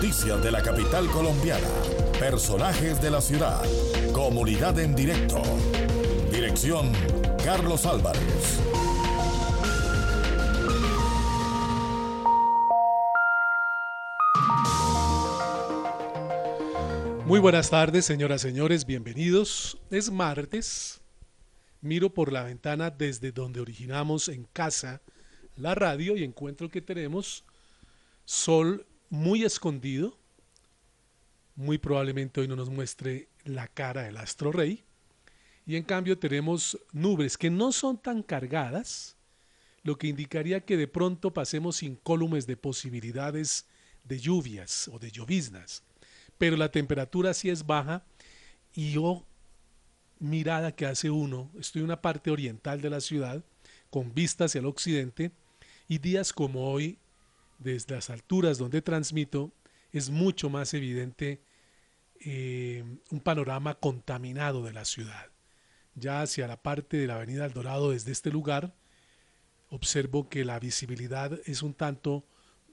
Noticias de la capital colombiana. Personajes de la ciudad. Comunidad en directo. Dirección Carlos Álvarez. Muy buenas tardes, señoras señores, bienvenidos. Es martes. Miro por la ventana desde donde originamos en casa la radio y encuentro que tenemos sol muy escondido. Muy probablemente hoy no nos muestre la cara del astro rey. Y en cambio tenemos nubes que no son tan cargadas, lo que indicaría que de pronto pasemos incólumes de posibilidades de lluvias o de lloviznas pero la temperatura sí es baja y yo, mirada que hace uno, estoy en una parte oriental de la ciudad, con vista hacia el occidente, y días como hoy, desde las alturas donde transmito, es mucho más evidente eh, un panorama contaminado de la ciudad. Ya hacia la parte de la avenida El Dorado, desde este lugar, observo que la visibilidad es un tanto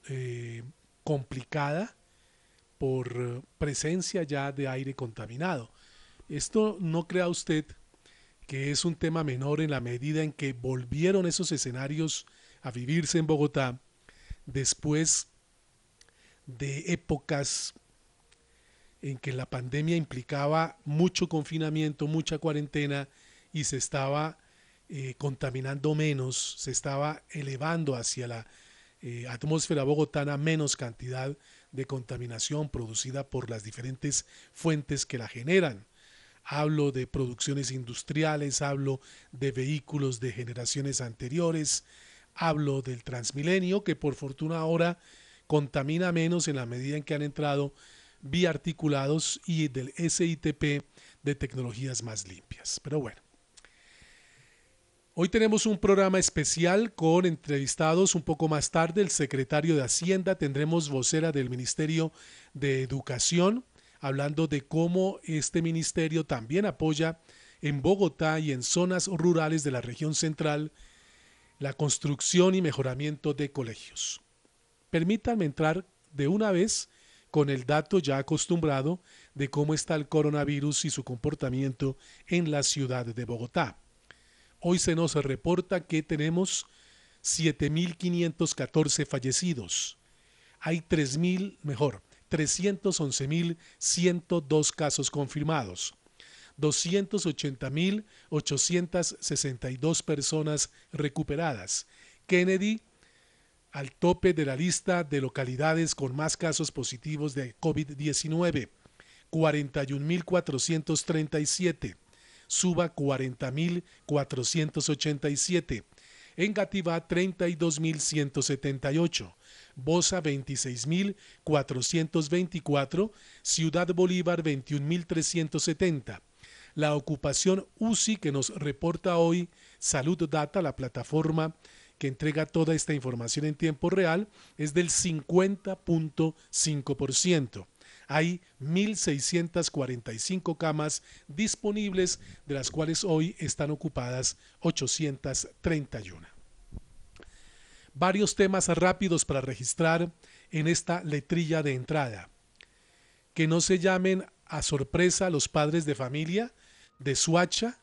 eh, complicada por presencia ya de aire contaminado. Esto no crea usted que es un tema menor en la medida en que volvieron esos escenarios a vivirse en Bogotá después de épocas en que la pandemia implicaba mucho confinamiento, mucha cuarentena y se estaba eh, contaminando menos, se estaba elevando hacia la eh, atmósfera bogotana menos cantidad de contaminación producida por las diferentes fuentes que la generan. Hablo de producciones industriales, hablo de vehículos de generaciones anteriores, hablo del Transmilenio, que por fortuna ahora contamina menos en la medida en que han entrado biarticulados y del SITP de tecnologías más limpias. Pero bueno, Hoy tenemos un programa especial con entrevistados un poco más tarde. El secretario de Hacienda, tendremos vocera del Ministerio de Educación, hablando de cómo este ministerio también apoya en Bogotá y en zonas rurales de la región central la construcción y mejoramiento de colegios. Permítanme entrar de una vez con el dato ya acostumbrado de cómo está el coronavirus y su comportamiento en la ciudad de Bogotá. Hoy se nos reporta que tenemos 7.514 fallecidos. Hay 3.000, mejor, 311.102 casos confirmados. 280.862 personas recuperadas. Kennedy al tope de la lista de localidades con más casos positivos de COVID-19, 41.437 suba 40.487. En Gativá 32.178. Bosa 26.424. Ciudad Bolívar 21.370. La ocupación UCI que nos reporta hoy Salud Data, la plataforma que entrega toda esta información en tiempo real, es del 50.5% hay 1.645 camas disponibles, de las cuales hoy están ocupadas 831. Varios temas rápidos para registrar en esta letrilla de entrada. Que no se llamen a sorpresa los padres de familia de Suacha,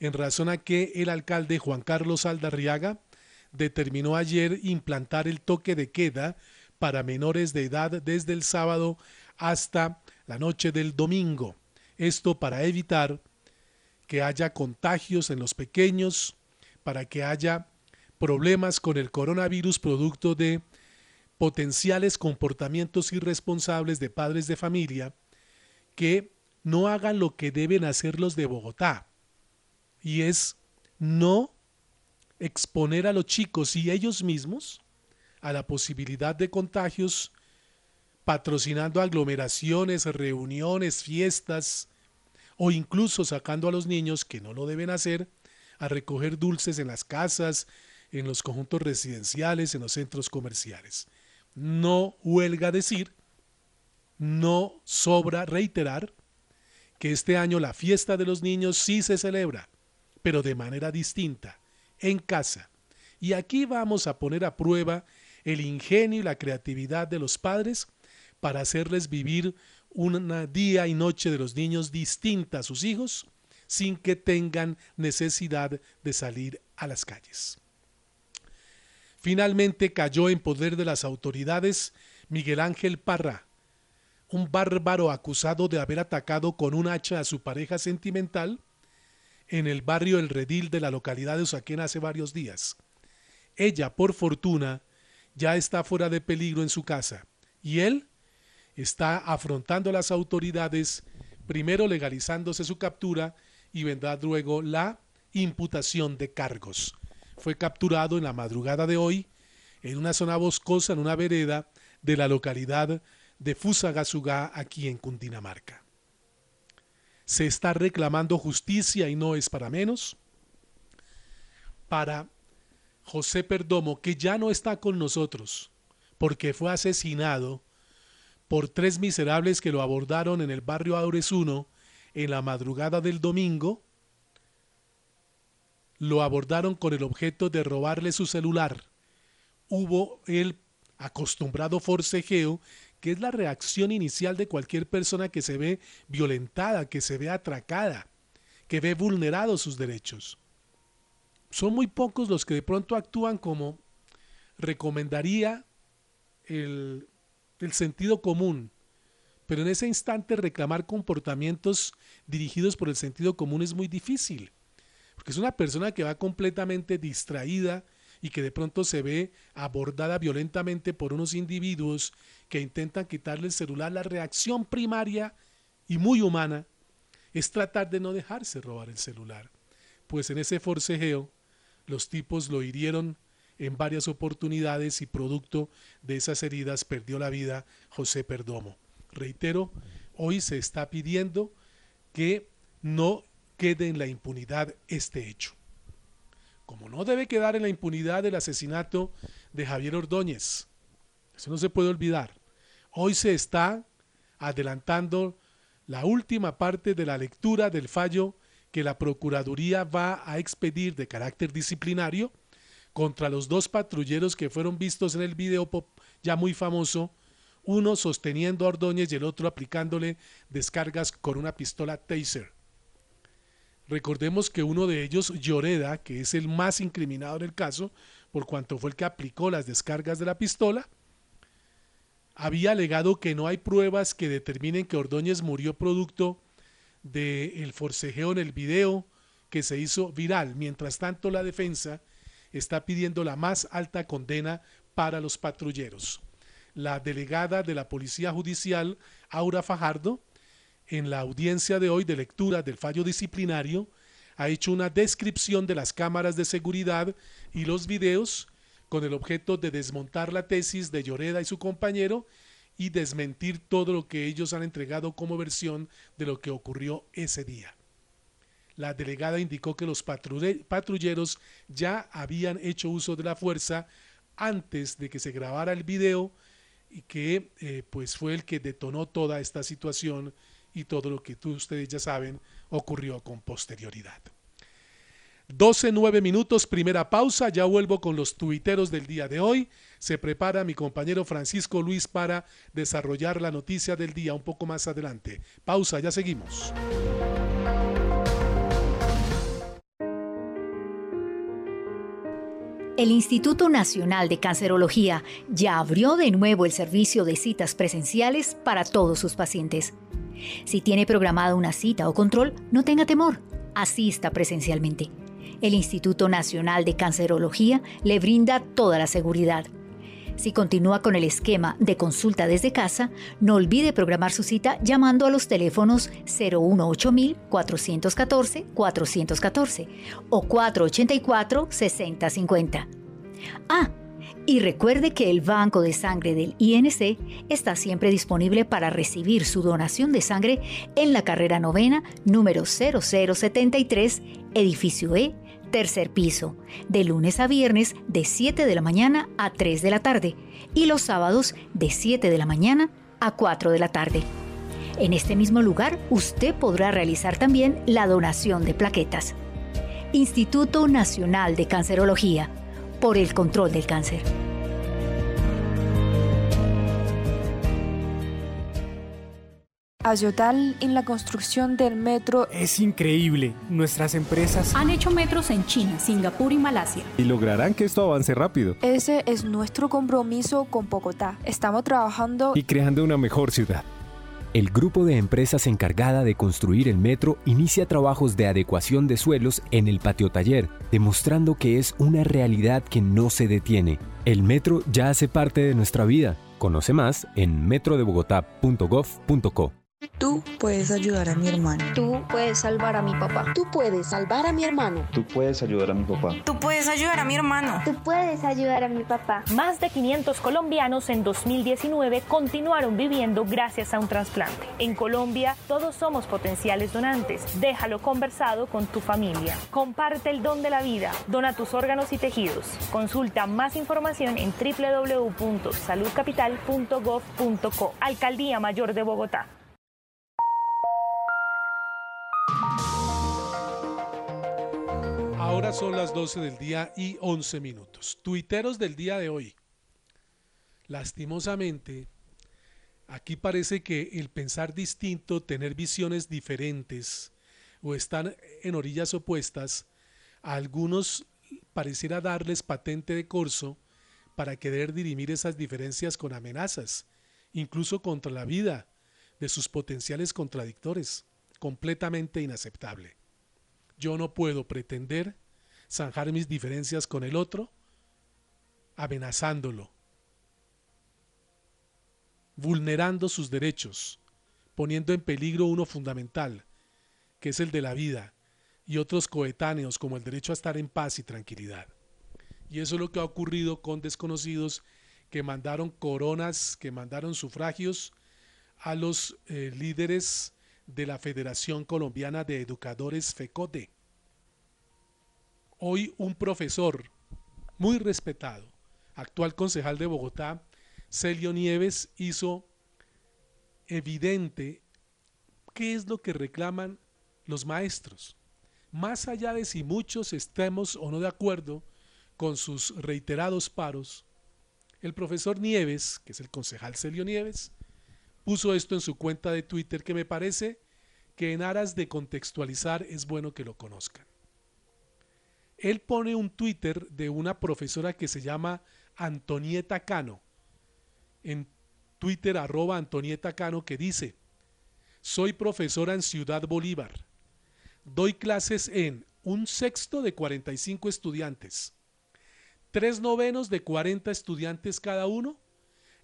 en razón a que el alcalde Juan Carlos Aldarriaga determinó ayer implantar el toque de queda para menores de edad desde el sábado hasta la noche del domingo. Esto para evitar que haya contagios en los pequeños, para que haya problemas con el coronavirus producto de potenciales comportamientos irresponsables de padres de familia que no hagan lo que deben hacer los de Bogotá. Y es no exponer a los chicos y ellos mismos a la posibilidad de contagios patrocinando aglomeraciones, reuniones, fiestas o incluso sacando a los niños que no lo deben hacer a recoger dulces en las casas, en los conjuntos residenciales, en los centros comerciales. No huelga decir, no sobra reiterar que este año la fiesta de los niños sí se celebra, pero de manera distinta, en casa. Y aquí vamos a poner a prueba el ingenio y la creatividad de los padres para hacerles vivir una día y noche de los niños distinta a sus hijos sin que tengan necesidad de salir a las calles. Finalmente cayó en poder de las autoridades Miguel Ángel Parra, un bárbaro acusado de haber atacado con un hacha a su pareja sentimental en el barrio El Redil de la localidad de Usaquén hace varios días. Ella, por fortuna, ya está fuera de peligro en su casa y él está afrontando a las autoridades, primero legalizándose su captura y vendrá luego la imputación de cargos. Fue capturado en la madrugada de hoy en una zona boscosa, en una vereda de la localidad de Fusagasugá, aquí en Cundinamarca. Se está reclamando justicia y no es para menos para José Perdomo, que ya no está con nosotros, porque fue asesinado por tres miserables que lo abordaron en el barrio Aures 1 en la madrugada del domingo, lo abordaron con el objeto de robarle su celular. Hubo el acostumbrado forcejeo, que es la reacción inicial de cualquier persona que se ve violentada, que se ve atracada, que ve vulnerados sus derechos. Son muy pocos los que de pronto actúan como recomendaría el, el sentido común, pero en ese instante reclamar comportamientos dirigidos por el sentido común es muy difícil, porque es una persona que va completamente distraída y que de pronto se ve abordada violentamente por unos individuos que intentan quitarle el celular. La reacción primaria y muy humana es tratar de no dejarse robar el celular, pues en ese forcejeo los tipos lo hirieron en varias oportunidades y producto de esas heridas perdió la vida José Perdomo. Reitero, hoy se está pidiendo que no quede en la impunidad este hecho. Como no debe quedar en la impunidad el asesinato de Javier Ordóñez, eso no se puede olvidar. Hoy se está adelantando la última parte de la lectura del fallo que la Procuraduría va a expedir de carácter disciplinario contra los dos patrulleros que fueron vistos en el video ya muy famoso uno sosteniendo a Ordóñez y el otro aplicándole descargas con una pistola taser. Recordemos que uno de ellos, Lloreda, que es el más incriminado en el caso, por cuanto fue el que aplicó las descargas de la pistola, había alegado que no hay pruebas que determinen que Ordóñez murió producto del forcejeo en el video que se hizo viral. Mientras tanto, la defensa está pidiendo la más alta condena para los patrulleros la delegada de la Policía Judicial, Aura Fajardo, en la audiencia de hoy de lectura del fallo disciplinario, ha hecho una descripción de las cámaras de seguridad y los videos con el objeto de desmontar la tesis de Lloreda y su compañero y desmentir todo lo que ellos han entregado como versión de lo que ocurrió ese día. La delegada indicó que los patrulleros ya habían hecho uso de la fuerza antes de que se grabara el video y que eh, pues fue el que detonó toda esta situación y todo lo que tú, ustedes ya saben ocurrió con posterioridad. 12, 9 minutos, primera pausa, ya vuelvo con los tuiteros del día de hoy. Se prepara mi compañero Francisco Luis para desarrollar la noticia del día un poco más adelante. Pausa, ya seguimos. El Instituto Nacional de Cancerología ya abrió de nuevo el servicio de citas presenciales para todos sus pacientes. Si tiene programada una cita o control, no tenga temor, asista presencialmente. El Instituto Nacional de Cancerología le brinda toda la seguridad. Si continúa con el esquema de consulta desde casa, no olvide programar su cita llamando a los teléfonos 018 414 414 o 484 6050. Ah, y recuerde que el Banco de Sangre del INC está siempre disponible para recibir su donación de sangre en la carrera novena número 0073, edificio E, tercer piso, de lunes a viernes de 7 de la mañana a 3 de la tarde y los sábados de 7 de la mañana a 4 de la tarde. En este mismo lugar usted podrá realizar también la donación de plaquetas. Instituto Nacional de Cancerología por el control del cáncer. ayudar en la construcción del metro. Es increíble. Nuestras empresas han hecho metros en China, Singapur y Malasia. Y lograrán que esto avance rápido. Ese es nuestro compromiso con Bogotá. Estamos trabajando y creando una mejor ciudad. El grupo de empresas encargada de construir el metro inicia trabajos de adecuación de suelos en el patio taller, demostrando que es una realidad que no se detiene. El metro ya hace parte de nuestra vida. Conoce más en metrodebogotá.gov.co. Tú puedes ayudar a mi hermano. Tú puedes salvar a mi papá. Tú puedes salvar a mi hermano. Tú puedes ayudar a mi papá. Tú puedes ayudar a mi hermano. Tú puedes ayudar a mi papá. Más de 500 colombianos en 2019 continuaron viviendo gracias a un trasplante. En Colombia, todos somos potenciales donantes. Déjalo conversado con tu familia. Comparte el don de la vida. Dona tus órganos y tejidos. Consulta más información en www.saludcapital.gov.co. Alcaldía Mayor de Bogotá. Ahora son las 12 del día y 11 minutos. Tuiteros del día de hoy. Lastimosamente, aquí parece que el pensar distinto, tener visiones diferentes o estar en orillas opuestas, a algunos pareciera darles patente de corso para querer dirimir esas diferencias con amenazas, incluso contra la vida de sus potenciales contradictores. Completamente inaceptable. Yo no puedo pretender zanjar mis diferencias con el otro amenazándolo, vulnerando sus derechos, poniendo en peligro uno fundamental, que es el de la vida, y otros coetáneos como el derecho a estar en paz y tranquilidad. Y eso es lo que ha ocurrido con desconocidos que mandaron coronas, que mandaron sufragios a los eh, líderes de la Federación Colombiana de Educadores FECODE. Hoy un profesor muy respetado, actual concejal de Bogotá, Celio Nieves, hizo evidente qué es lo que reclaman los maestros. Más allá de si muchos estemos o no de acuerdo con sus reiterados paros, el profesor Nieves, que es el concejal Celio Nieves, puso esto en su cuenta de Twitter que me parece que en aras de contextualizar es bueno que lo conozcan. Él pone un Twitter de una profesora que se llama Antonieta Cano, en Twitter arroba Antonieta Cano, que dice, soy profesora en Ciudad Bolívar, doy clases en un sexto de 45 estudiantes, tres novenos de 40 estudiantes cada uno,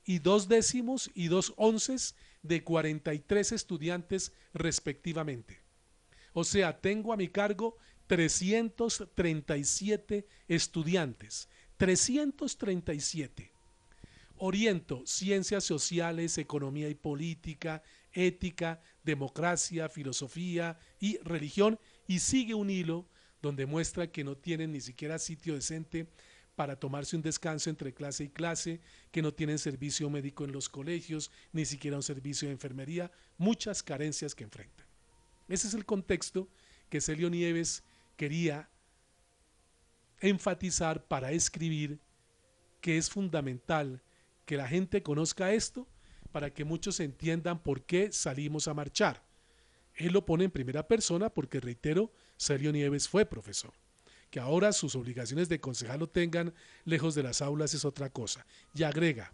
y dos décimos y dos onces de 43 estudiantes respectivamente. O sea, tengo a mi cargo 337 estudiantes. 337. Oriento ciencias sociales, economía y política, ética, democracia, filosofía y religión y sigue un hilo donde muestra que no tienen ni siquiera sitio decente para tomarse un descanso entre clase y clase, que no tienen servicio médico en los colegios, ni siquiera un servicio de enfermería, muchas carencias que enfrentan. Ese es el contexto que Celio Nieves quería enfatizar para escribir que es fundamental que la gente conozca esto para que muchos entiendan por qué salimos a marchar. Él lo pone en primera persona porque, reitero, Celio Nieves fue profesor. Que ahora sus obligaciones de concejal lo tengan lejos de las aulas es otra cosa. Y agrega,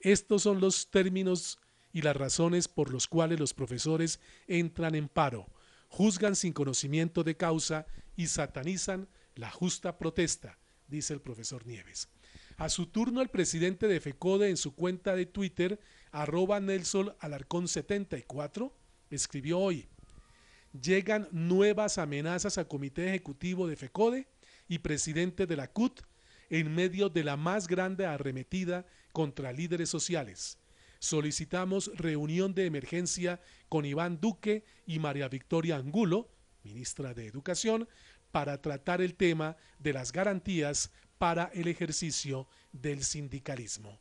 estos son los términos y las razones por los cuales los profesores entran en paro, juzgan sin conocimiento de causa y satanizan la justa protesta, dice el profesor Nieves. A su turno, el presidente de FECODE en su cuenta de Twitter, arroba Nelson Alarcón 74, escribió hoy, llegan nuevas amenazas al Comité Ejecutivo de FECODE y presidente de la CUT en medio de la más grande arremetida contra líderes sociales. Solicitamos reunión de emergencia con Iván Duque y María Victoria Angulo, ministra de Educación, para tratar el tema de las garantías para el ejercicio del sindicalismo.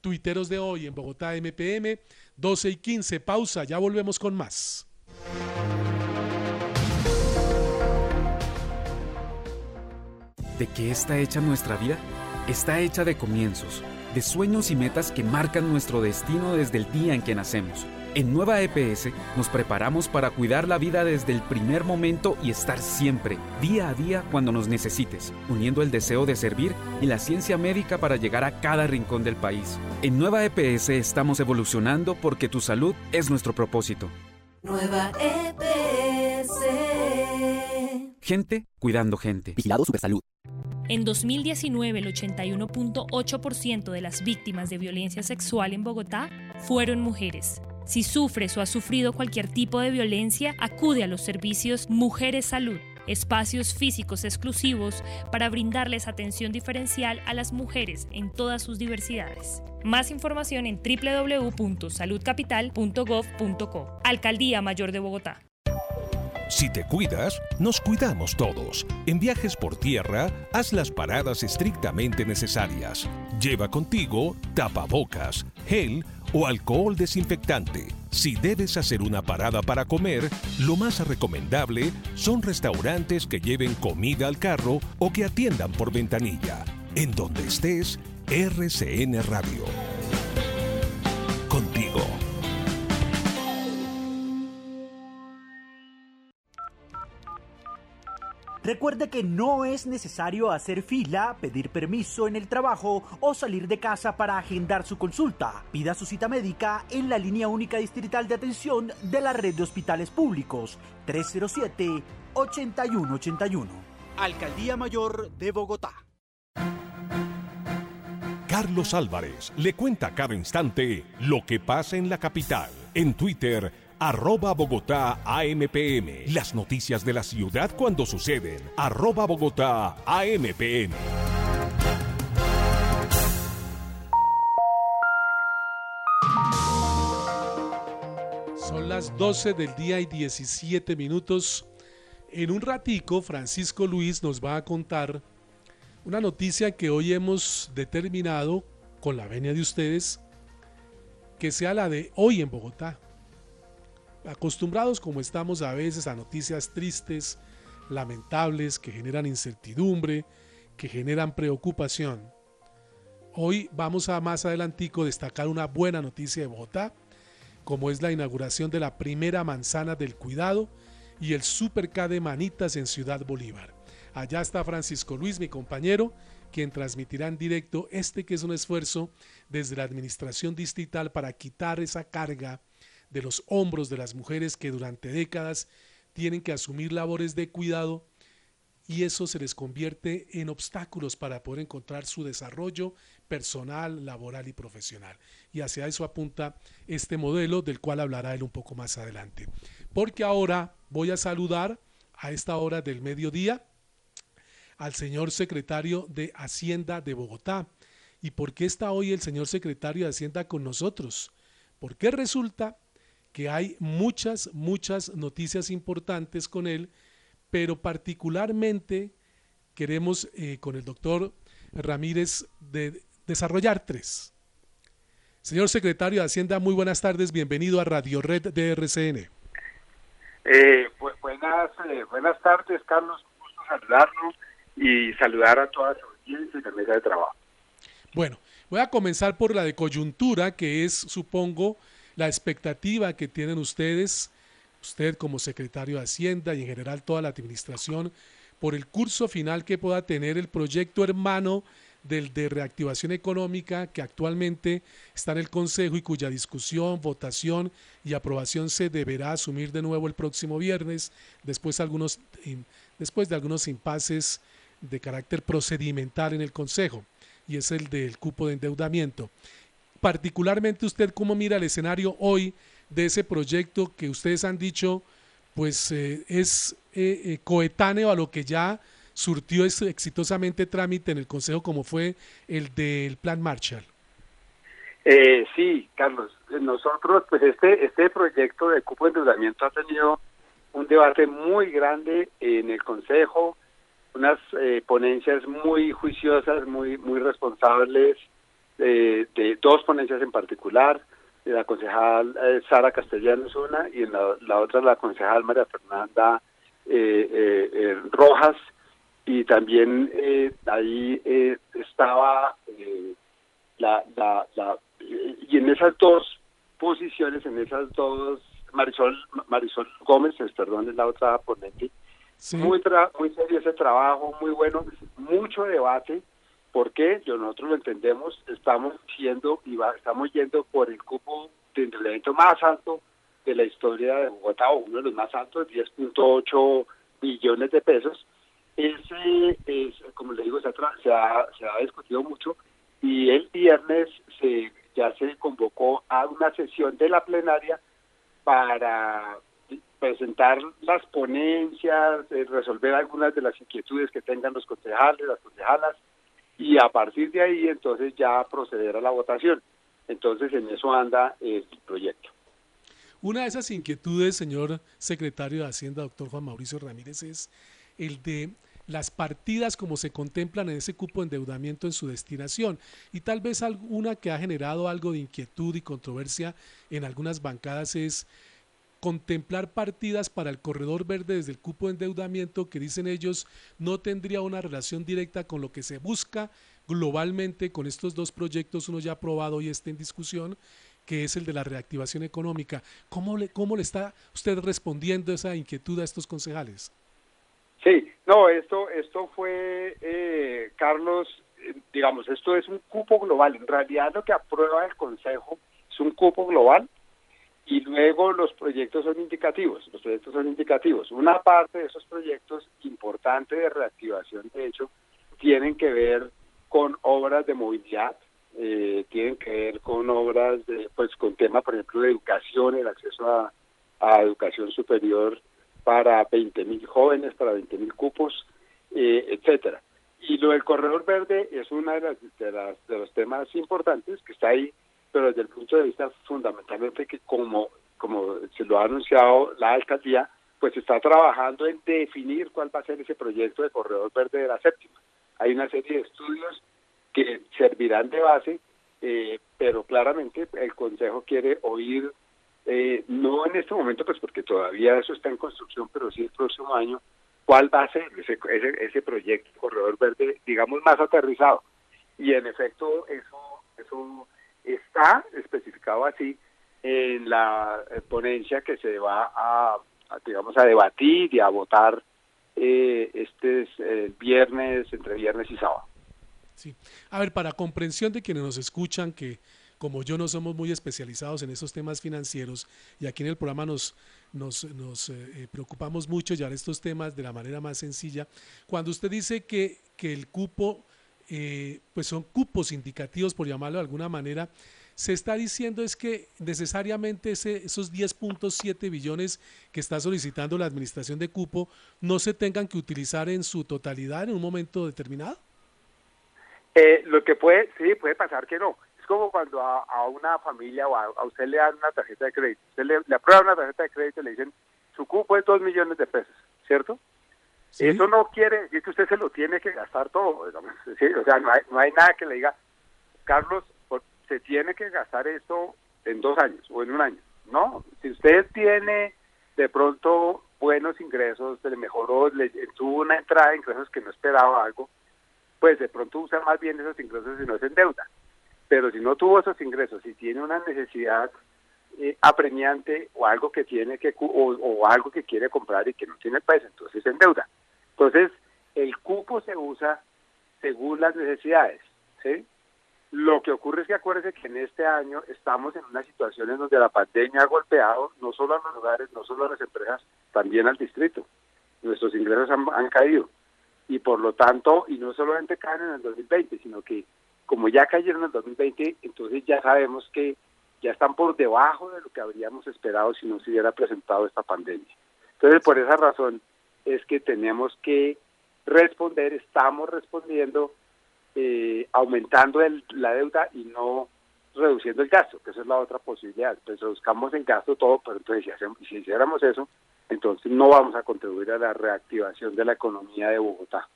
Tuiteros de hoy en Bogotá MPM, 12 y 15, pausa, ya volvemos con más. ¿De qué está hecha nuestra vida? Está hecha de comienzos, de sueños y metas que marcan nuestro destino desde el día en que nacemos En Nueva EPS nos preparamos para cuidar la vida desde el primer momento y estar siempre, día a día, cuando nos necesites, uniendo el deseo de servir y la ciencia médica para llegar a cada rincón del país. En Nueva EPS estamos evolucionando porque tu salud es nuestro propósito. Nueva EPS. Gente cuidando gente. Vigilado Supersalud. En 2019, el 81.8% de las víctimas de violencia sexual en Bogotá fueron mujeres. Si sufres o has sufrido cualquier tipo de violencia, acude a los servicios Mujeres Salud, espacios físicos exclusivos para brindarles atención diferencial a las mujeres en todas sus diversidades. Más información en www.saludcapital.gov.co. Alcaldía Mayor de Bogotá. Si te cuidas, nos cuidamos todos. En viajes por tierra, haz las paradas estrictamente necesarias. Lleva contigo tapabocas, gel o alcohol desinfectante. Si debes hacer una parada para comer, lo más recomendable son restaurantes que lleven comida al carro o que atiendan por ventanilla. En donde estés, RCN Radio. Recuerde que no es necesario hacer fila, pedir permiso en el trabajo o salir de casa para agendar su consulta. Pida su cita médica en la línea única distrital de atención de la red de hospitales públicos 307-8181. Alcaldía Mayor de Bogotá. Carlos Álvarez le cuenta cada instante lo que pasa en la capital. En Twitter, arroba Bogotá AMPM. Las noticias de la ciudad cuando suceden. Arroba Bogotá AMPM. Son las 12 del día y 17 minutos. En un ratico, Francisco Luis nos va a contar una noticia que hoy hemos determinado, con la venia de ustedes, que sea la de hoy en Bogotá acostumbrados como estamos a veces a noticias tristes, lamentables, que generan incertidumbre, que generan preocupación. Hoy vamos a más adelantico destacar una buena noticia de Bogotá, como es la inauguración de la primera manzana del cuidado y el Super K de Manitas en Ciudad Bolívar. Allá está Francisco Luis, mi compañero, quien transmitirá en directo este que es un esfuerzo desde la administración distrital para quitar esa carga de los hombros de las mujeres que durante décadas tienen que asumir labores de cuidado y eso se les convierte en obstáculos para poder encontrar su desarrollo personal, laboral y profesional. Y hacia eso apunta este modelo del cual hablará él un poco más adelante. Porque ahora voy a saludar a esta hora del mediodía al señor secretario de Hacienda de Bogotá. ¿Y por qué está hoy el señor secretario de Hacienda con nosotros? Porque resulta que hay muchas, muchas noticias importantes con él, pero particularmente queremos eh, con el doctor Ramírez de desarrollar tres. Señor secretario de Hacienda, muy buenas tardes, bienvenido a Radio Red de RCN. Eh, buenas, eh, buenas tardes, Carlos, un gusto saludarlo y saludar a toda su audiencia y la mesa de trabajo. Bueno, voy a comenzar por la de coyuntura, que es, supongo, la expectativa que tienen ustedes, usted como secretario de Hacienda y en general toda la administración, por el curso final que pueda tener el proyecto hermano del de reactivación económica que actualmente está en el Consejo y cuya discusión, votación y aprobación se deberá asumir de nuevo el próximo viernes, después, algunos, después de algunos impases de carácter procedimental en el Consejo, y es el del cupo de endeudamiento particularmente usted cómo mira el escenario hoy de ese proyecto que ustedes han dicho, pues eh, es eh, eh, coetáneo a lo que ya surtió exitosamente trámite en el Consejo, como fue el del Plan Marshall. sí, Carlos, nosotros, pues este, este proyecto de cupo de endeudamiento ha tenido un debate muy grande en el Consejo, unas ponencias muy juiciosas, muy, muy responsables, de dos ponencias en particular, de la concejal eh, Sara Castellanos una y en la, otra la concejal María Fernanda eh, eh, Rojas. Y también ahí estaba la, la, la, y en esas dos posiciones en esas dos, Marisol, Marisol Gómez, perdón, es la otra ponente, muy, muy serio ese trabajo, muy bueno, mucho debate, porque nosotros lo entendemos, estamos siendo y estamos yendo por el cupo del evento más alto de la historia de Bogotá, o uno de los más altos, 10.8 billones de pesos. Ese, es, como le digo, se ha, se ha, discutido mucho y el viernes se ya se convocó a una sesión de la plenaria para presentar las ponencias, eh, resolver algunas de las inquietudes que tengan los concejales, las concejalas, y a partir de ahí entonces ya proceder a la votación. Entonces en eso anda el proyecto. Una de esas inquietudes, señor secretario de Hacienda, doctor Juan Mauricio Ramírez, es el de las partidas como se contemplan en ese cupo de endeudamiento en su destinación y tal vez alguna que ha generado algo de inquietud y controversia en algunas bancadas es contemplar partidas para el corredor verde desde el cupo de endeudamiento que dicen ellos no tendría una relación directa con lo que se busca globalmente con estos dos proyectos, uno ya aprobado y este en discusión, que es el de la reactivación económica. ¿Cómo le, cómo le está usted respondiendo esa inquietud a estos concejales? Sí, no, esto, esto fue, eh, Carlos, digamos, esto es un cupo global. En realidad lo que aprueba el Consejo es un cupo global y luego los proyectos son indicativos. Los proyectos son indicativos. Una parte de esos proyectos importantes de reactivación, de hecho, tienen que ver con obras de movilidad, eh, tienen que ver con obras, de, pues con temas, por ejemplo, de educación, el acceso a, educación superior para 20.000 jóvenes, para 20.000 cupos, eh, etcétera. Y lo del corredor verde es uno de, las, de, los temas importantes que está ahí, pero desde el punto de vista fundamentalmente que como, como se lo ha anunciado la alcaldía, pues está trabajando en definir cuál va a ser ese proyecto de corredor verde de la séptima. Hay una serie de estudios que servirán de base, eh, pero claramente el Consejo quiere oír eh, no en este momento, pues porque todavía eso está en construcción, pero sí el próximo año, cuál va a ser ese, ese, ese proyecto Corredor Verde, digamos, más aterrizado. Y en efecto, eso, eso está especificado así en la eh, ponencia que se va a, digamos, a debatir y a votar eh, este eh, viernes, entre viernes y sábado. Sí. A ver, para comprensión de quienes nos escuchan, que como yo no somos muy especializados en esos temas financieros y aquí en el programa nos, nos, nos eh, eh, preocupamos mucho llevar estos temas de la manera más sencilla, cuando usted dice que, que el cupo, eh, pues son cupos indicativos, por llamarlo de alguna manera, se está diciendo es que necesariamente ese, esos 10.7 billones que está solicitando la administración de cupo no se tengan que utilizar en su totalidad en un momento determinado. lo que puede, sí, puede pasar que no. Es como cuando a, una familia o a, usted le dan una tarjeta de crédito. Usted le, le aprueban una tarjeta de crédito y le dicen, su cupo es dos millones de pesos, ¿cierto? Eso no quiere decir que usted se lo tiene que gastar todo. o sea, no hay, no hay nada que le diga, Carlos, se tiene que gastar esto en dos años o en un año. No, si usted tiene de pronto buenos ingresos, le mejoró, le, tuvo una entrada de ingresos que no esperaba algo, pues de pronto usa más bien esos ingresos y no se endeuda pero si no tuvo esos ingresos y tiene una necesidad eh, apremiante o algo que tiene que o, algo que quiere comprar y que no tiene pues entonces se endeuda. Entonces, el cupo se usa según las necesidades, ¿sí? Lo que ocurre es que acuérdese que en este año estamos en una situación en donde la pandemia ha golpeado no solo a los lugares, no solo a las empresas, también al distrito. Nuestros ingresos han, han caído y por lo tanto, y no solamente caen en el 2020, sino que como ya cayeron en el 2020, entonces ya sabemos que ya están por debajo de lo que habríamos esperado si no se hubiera presentado esta pandemia. Entonces, por esa razón es que tenemos que responder, estamos respondiendo, eh, aumentando la deuda y no reduciendo el gasto, que esa es la otra posibilidad. Entonces, buscamos el gasto todo, pero entonces si, si hiciéramos eso, entonces no vamos a contribuir a la reactivación de la economía de Bogotá.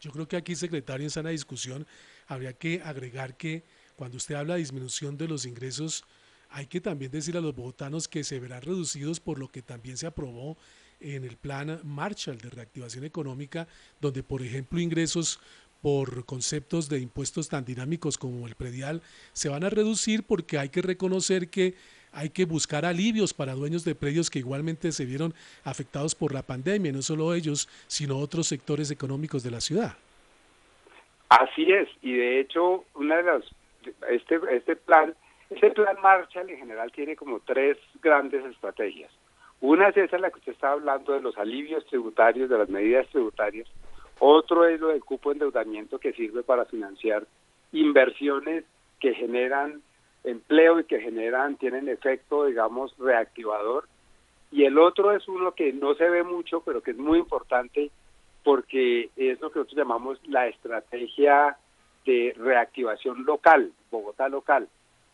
Yo creo que aquí, secretario, en sana discusión habría que agregar que cuando usted habla de disminución de los ingresos, hay que también decir a los bogotanos que se verán reducidos por lo que también se aprobó en el plan Marshall de reactivación económica, donde por ejemplo ingresos por conceptos de impuestos tan dinámicos como el predial se van a reducir porque hay que reconocer que hay que buscar alivios para dueños de predios que igualmente se vieron afectados por la pandemia, no solo ellos, sino otros sectores económicos de la ciudad. Así es, y de hecho, una de las este este plan, este plan Marshall en general tiene como tres grandes estrategias. Una es esa la que usted estaba hablando de los alivios tributarios, de las medidas tributarias. Otro es lo del cupo de endeudamiento que sirve para financiar inversiones que generan empleo y que generan, tienen efecto, digamos, reactivador. Y el otro es uno que no se ve mucho, pero que es muy importante porque es lo que nosotros llamamos la estrategia de reactivación local, Bogotá local.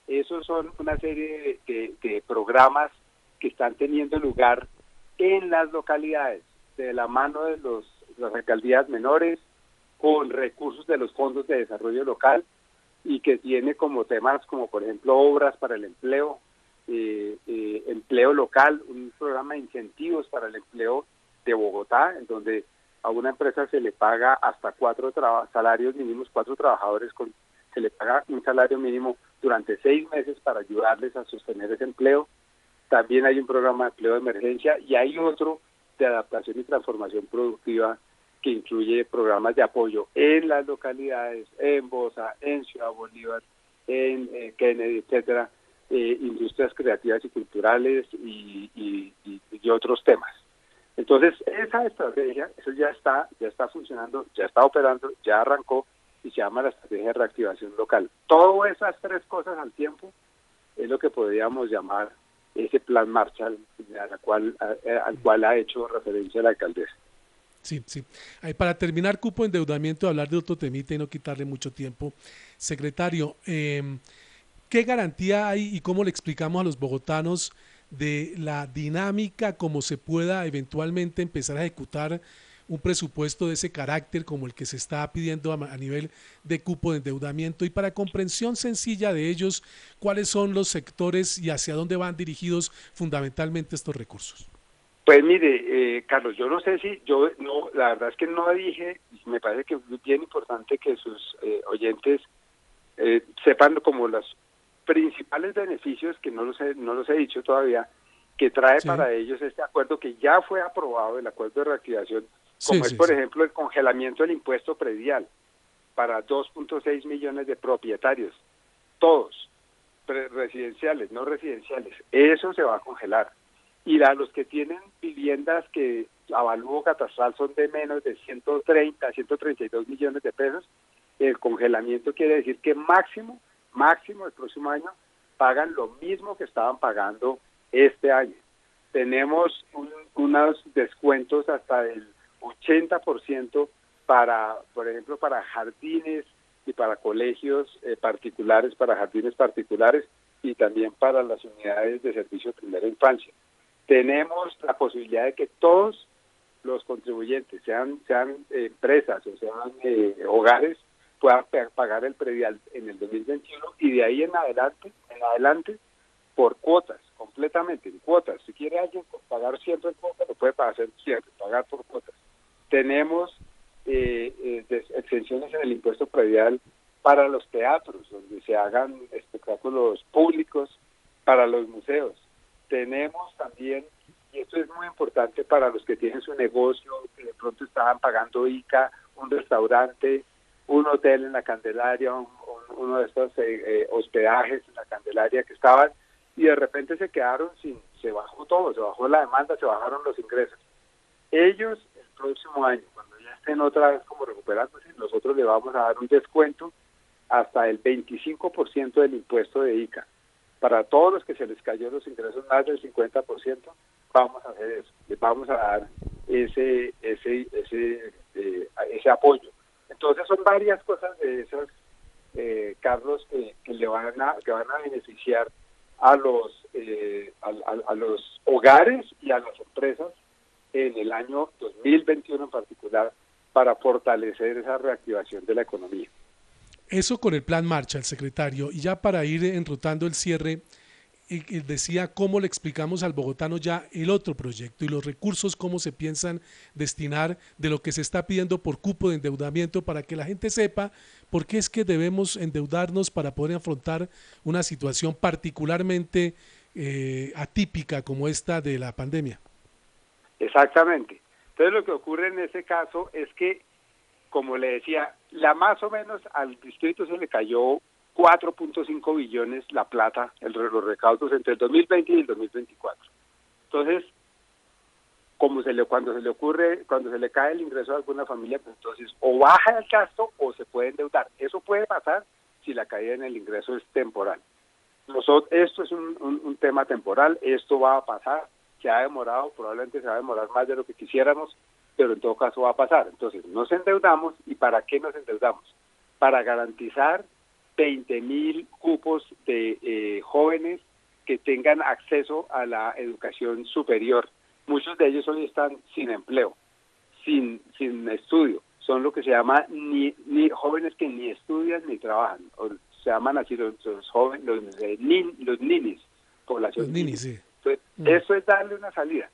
Esos son una serie de, programas que están teniendo lugar en las localidades, de la mano de los, las alcaldías menores, con recursos de los fondos de desarrollo local y que tiene como temas como por ejemplo obras para el empleo, eh, eh, empleo local, un programa de incentivos para el empleo de Bogotá, en donde a una empresa se le paga hasta cuatro salarios mínimos, cuatro trabajadores con se le paga un salario mínimo durante seis meses para ayudarles a sostener ese empleo. También hay un programa de empleo de emergencia y hay otro de adaptación y transformación productiva que incluye programas de apoyo en las localidades, en Bosa, en Ciudad Bolívar, en eh, Kennedy, etcétera, eh, industrias creativas y culturales y, y, otros temas. Entonces, esa estrategia, eso ya está, ya está funcionando, ya está operando, ya arrancó y se llama la estrategia de reactivación local. Todas esas tres cosas al tiempo es lo que podríamos llamar ese plan Marshall a cual, al cual ha hecho referencia la alcaldesa. Sí, sí. para terminar, cupo endeudamiento, hablar de otro temita y no quitarle mucho tiempo. Secretario, em, ¿qué garantía hay y cómo le explicamos a los bogotanos de la dinámica, cómo se pueda eventualmente empezar a ejecutar un presupuesto de ese carácter como el que se está pidiendo a, a, nivel de cupo de endeudamiento y para comprensión sencilla de ellos, cuáles son los sectores y hacia dónde van dirigidos fundamentalmente estos recursos. Pues mire, eh, Carlos, yo no sé si, yo no, la verdad es que no dije, me parece que es bien importante que sus eh, oyentes eh, sepan como los principales beneficios, que no los he, no los he dicho todavía, que trae para ellos este acuerdo que ya fue aprobado, el acuerdo de reactivación, como es, por ejemplo, el congelamiento del impuesto predial para 2.6 millones de propietarios, todos, residenciales, no residenciales, eso se va a congelar y a los que tienen viviendas que avalúo catastral son de menos de 130, 132 millones de pesos, el congelamiento quiere decir que máximo, máximo el próximo año pagan lo mismo que estaban pagando este año. Tenemos unos descuentos hasta del 80% para, por ejemplo, para jardines y para colegios eh, particulares, para jardines particulares y también para las unidades de servicio de primera infancia tenemos la posibilidad de que todos los contribuyentes, sean, sean empresas o sean eh, hogares, puedan pagar el predial en el 2021 y de ahí en adelante, en adelante, por cuotas, completamente en cuotas. Si quiere alguien pagar siempre en cuotas, lo puede pagar siempre, pagar por cuotas. Tenemos eh, eh, exenciones en el impuesto predial para los teatros, donde se hagan espectáculos públicos, para los museos, tenemos también, y esto es muy importante para los que tienen su negocio, que de pronto estaban pagando ICA, un restaurante, un hotel en la Candelaria, uno de estos eh, eh, hospedajes en la Candelaria que estaban y de repente se quedaron sin, se bajó todo, se bajó la demanda, se bajaron los ingresos. Ellos el próximo año, cuando ya estén otra vez como recuperándose, nosotros le vamos a dar un descuento hasta el 25% del impuesto de ICA para todos los que se les cayó los ingresos más del 50%, vamos a hacer eso, les vamos a dar ese ese ese eh, ese apoyo. Entonces son varias cosas de esas, eh, Carlos, que, le van a que van a beneficiar a los eh, a, los hogares y a las empresas en el año 2021 en particular para fortalecer esa reactivación de la economía. Eso con el plan marcha, el secretario. Y ya para ir enrutando el cierre, y decía cómo le explicamos al bogotano ya el otro proyecto y los recursos, cómo se piensan destinar de lo que se está pidiendo por cupo de endeudamiento para que la gente sepa por qué es que debemos endeudarnos para poder afrontar una situación particularmente eh, atípica como esta de la pandemia. Exactamente. Entonces lo que ocurre en ese caso es que, como le decía, la más o menos al distrito se le cayó 4.5 billones la plata, el, los recaudos entre el 2020 y el 2024. Entonces, como se le, cuando se le ocurre, cuando se le cae el ingreso a alguna familia, pues entonces o baja el gasto o se puede endeudar. Eso puede pasar si la caída en el ingreso es temporal. Nosotros, esto es un, un tema temporal, esto va a pasar, se ha demorado, probablemente se va a demorar más de lo que quisiéramos, pero en todo caso va a pasar. Entonces, nos endeudamos y ¿para qué nos endeudamos? Para garantizar 20 mil cupos de eh, jóvenes que tengan acceso a la educación superior. Muchos de ellos hoy están sin empleo, sin, sin estudio. Son lo que se llama ni, ni jóvenes que ni estudian ni trabajan. O se llaman así los, jóvenes, los, los ninis, población. Los ninis, sí. Mm. Eso es darle una salida.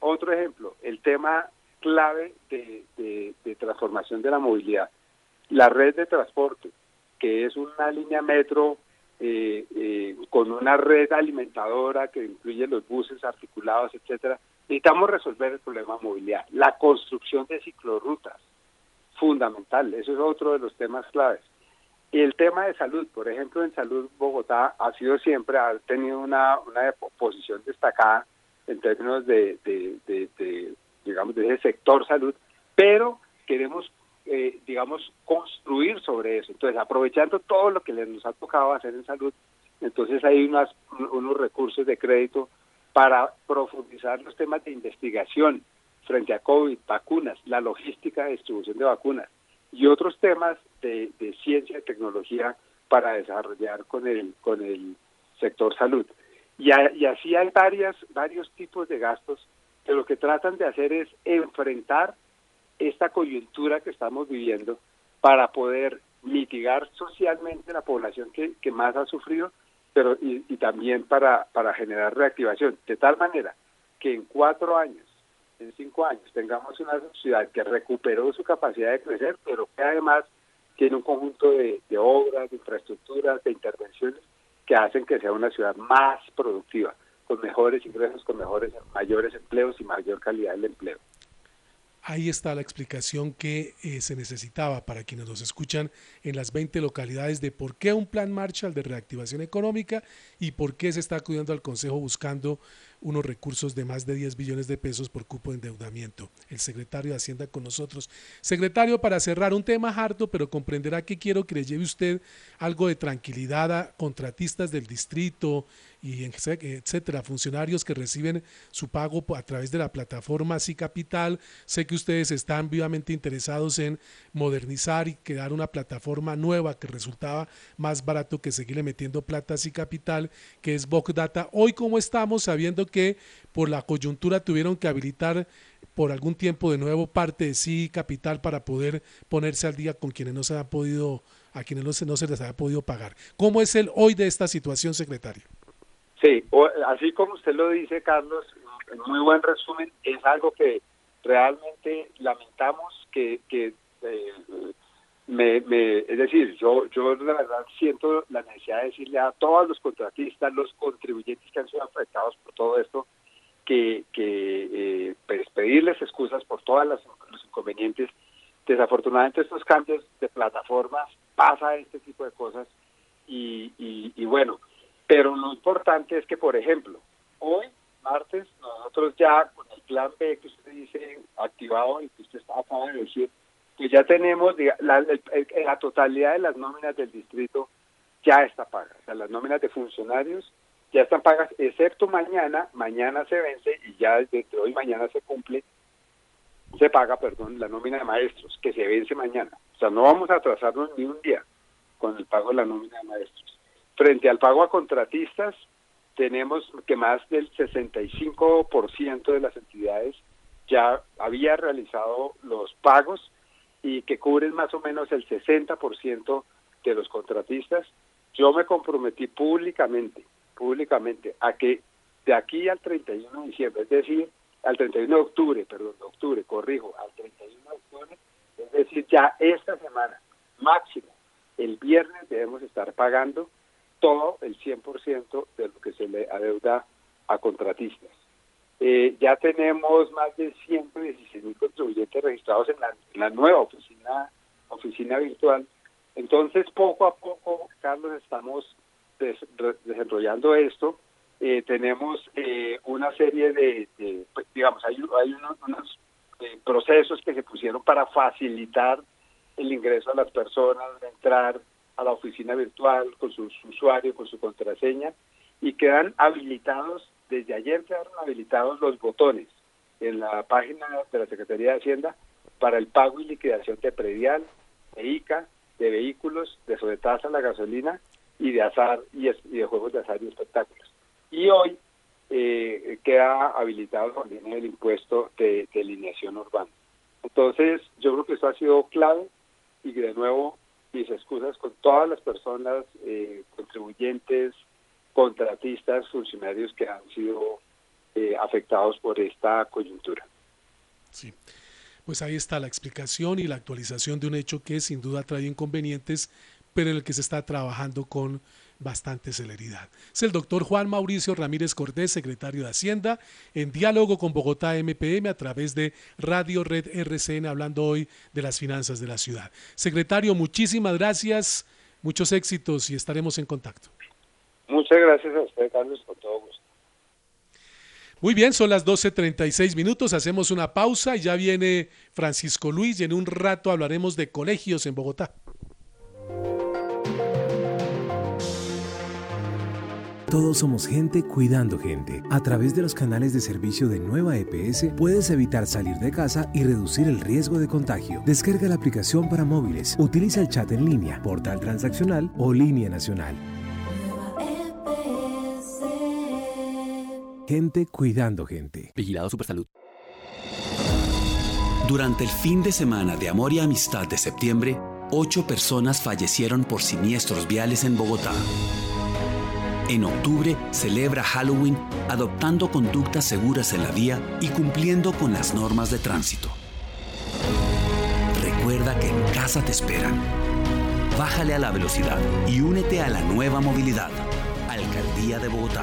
Otro ejemplo, el tema clave de, de transformación de la movilidad. La red de transporte que es una línea metro eh, eh, con una red alimentadora que incluye los buses articulados, etcétera. Necesitamos resolver el problema de movilidad. La construcción de ciclorrutas, fundamental, eso es otro de los temas claves. Y el tema de salud, por ejemplo, en salud Bogotá ha sido siempre, ha tenido una, una posición destacada en términos de, de digamos, de ese sector salud, pero queremos eh, digamos, construir sobre eso. Entonces, aprovechando todo lo que nos ha tocado hacer en salud, entonces hay unas, unos recursos de crédito para profundizar los temas de investigación frente a COVID, vacunas, la logística de distribución de vacunas y otros temas de, ciencia y tecnología para desarrollar con el, con el sector salud. Y, y así hay varias, varios tipos de gastos que lo que tratan de hacer es enfrentar esta coyuntura que estamos viviendo para poder mitigar socialmente la población que, que más ha sufrido, pero y, también para, para generar reactivación, de tal manera que en cuatro años, en cinco años, tengamos una ciudad que recuperó su capacidad de crecer, pero que además tiene un conjunto de, obras, de infraestructuras, de intervenciones que hacen que sea una ciudad más productiva, con mejores ingresos, con mejores, mayores empleos y mayor calidad del empleo. Ahí está la explicación que eh, se necesitaba para quienes nos escuchan en las 20 localidades de por qué un plan Marshall de reactivación económica y por qué se está acudiendo al Consejo buscando unos recursos de más de 10 billones de pesos por cupo de endeudamiento. El secretario de Hacienda con nosotros. Secretario, para cerrar un tema harto, pero comprenderá que quiero que le lleve usted algo de tranquilidad a contratistas del distrito y etcétera, funcionarios que reciben su pago a través de la plataforma Si Capital. Sé que ustedes están vivamente interesados en modernizar y crear una plataforma nueva que resultaba más barato que seguirle metiendo plata a Capital, que es Data. Hoy, como estamos sabiendo que por la coyuntura tuvieron que habilitar por algún tiempo de nuevo parte de sí capital para poder ponerse al día con quienes no se han podido a quienes no se, no se les ha podido pagar. ¿Cómo es el hoy de esta situación, secretario? Sí, así como usted lo dice, Carlos, muy buen resumen, es algo que realmente lamentamos que, que eh, me, me, es decir, yo, yo la verdad siento la necesidad de decirle a todos los contratistas, los contribuyentes que han sido afectados por todo esto, que, que eh, pues, pedirles excusas por todos los inconvenientes. Desafortunadamente estos cambios de plataformas pasa este tipo de cosas y, y, bueno, pero lo importante es que, por ejemplo, hoy, martes, nosotros ya con el plan B que usted dice activado y que usted acaba de decir, pues ya tenemos la, totalidad de las nóminas del distrito ya está paga. O sea, las nóminas de funcionarios ya están pagas, excepto mañana, mañana se vence y ya desde hoy mañana se cumple, se paga, perdón, la nómina de maestros, que se vence mañana. O sea, no vamos a atrasarnos ni un día con el pago de la nómina de maestros. Frente al pago a contratistas, tenemos que más del 65% de las entidades ya había realizado los pagos y que cubren más o menos el 60% de los contratistas. Yo me comprometí públicamente públicamente a que de aquí al 31 de diciembre, es decir, al 31 de octubre, perdón, de octubre, corrijo, al 31 de octubre, es decir, ya esta semana, máximo, el viernes debemos estar pagando todo el 100% de lo que se le adeuda a contratistas. Eh, ya tenemos más de 116 mil contribuyentes registrados en la, nueva oficina, oficina virtual. Entonces, poco a poco, Carlos, estamos desarrollando esto. Eh, tenemos eh, una serie de, pues, digamos, hay, hay unos, procesos que se pusieron para facilitar el ingreso a las personas, de entrar a la oficina virtual con su, usuario, con su contraseña, y quedan habilitados, desde ayer quedaron habilitados los botones en la página de la Secretaría de Hacienda para el pago y liquidación de predial, de ICA, de vehículos, de sobretasa la gasolina y de azar y, de juegos de azar y espectáculos. Y hoy eh, queda habilitado también el impuesto de, de alineación urbana. Entonces, yo creo que eso ha sido clave y de nuevo mis excusas con todas las personas, eh, contribuyentes, contratistas, funcionarios que han sido eh, afectados por esta coyuntura. Sí, pues ahí está la explicación y la actualización de un hecho que sin duda trae inconvenientes, pero en el que se está trabajando con bastante celeridad. Es el doctor Juan Mauricio Ramírez Cortés, secretario de Hacienda, en diálogo con Bogotá MPM a través de Radio Red RCN, hablando hoy de las finanzas de la ciudad. Secretario, muchísimas gracias, muchos éxitos y estaremos en contacto. Muchas gracias a usted, Carlos, con todo gusto. Muy bien, son las 12.36 minutos, hacemos una pausa y ya viene Francisco Luis y en un rato hablaremos de colegios en Bogotá. Todos somos gente cuidando gente. A través de los canales de servicio de Nueva EPS puedes evitar salir de casa y reducir el riesgo de contagio. Descarga la aplicación para móviles, utiliza el chat en línea, portal transaccional o línea nacional. Gente cuidando gente. Vigilado Supersalud. Durante el fin de semana de Amor y Amistad de septiembre, ocho personas fallecieron por siniestros viales en Bogotá. En octubre celebra Halloween adoptando conductas seguras en la vía y cumpliendo con las normas de tránsito. Recuerda que en casa te esperan. Bájale a la velocidad y únete a la nueva movilidad. Alcaldía de Bogotá.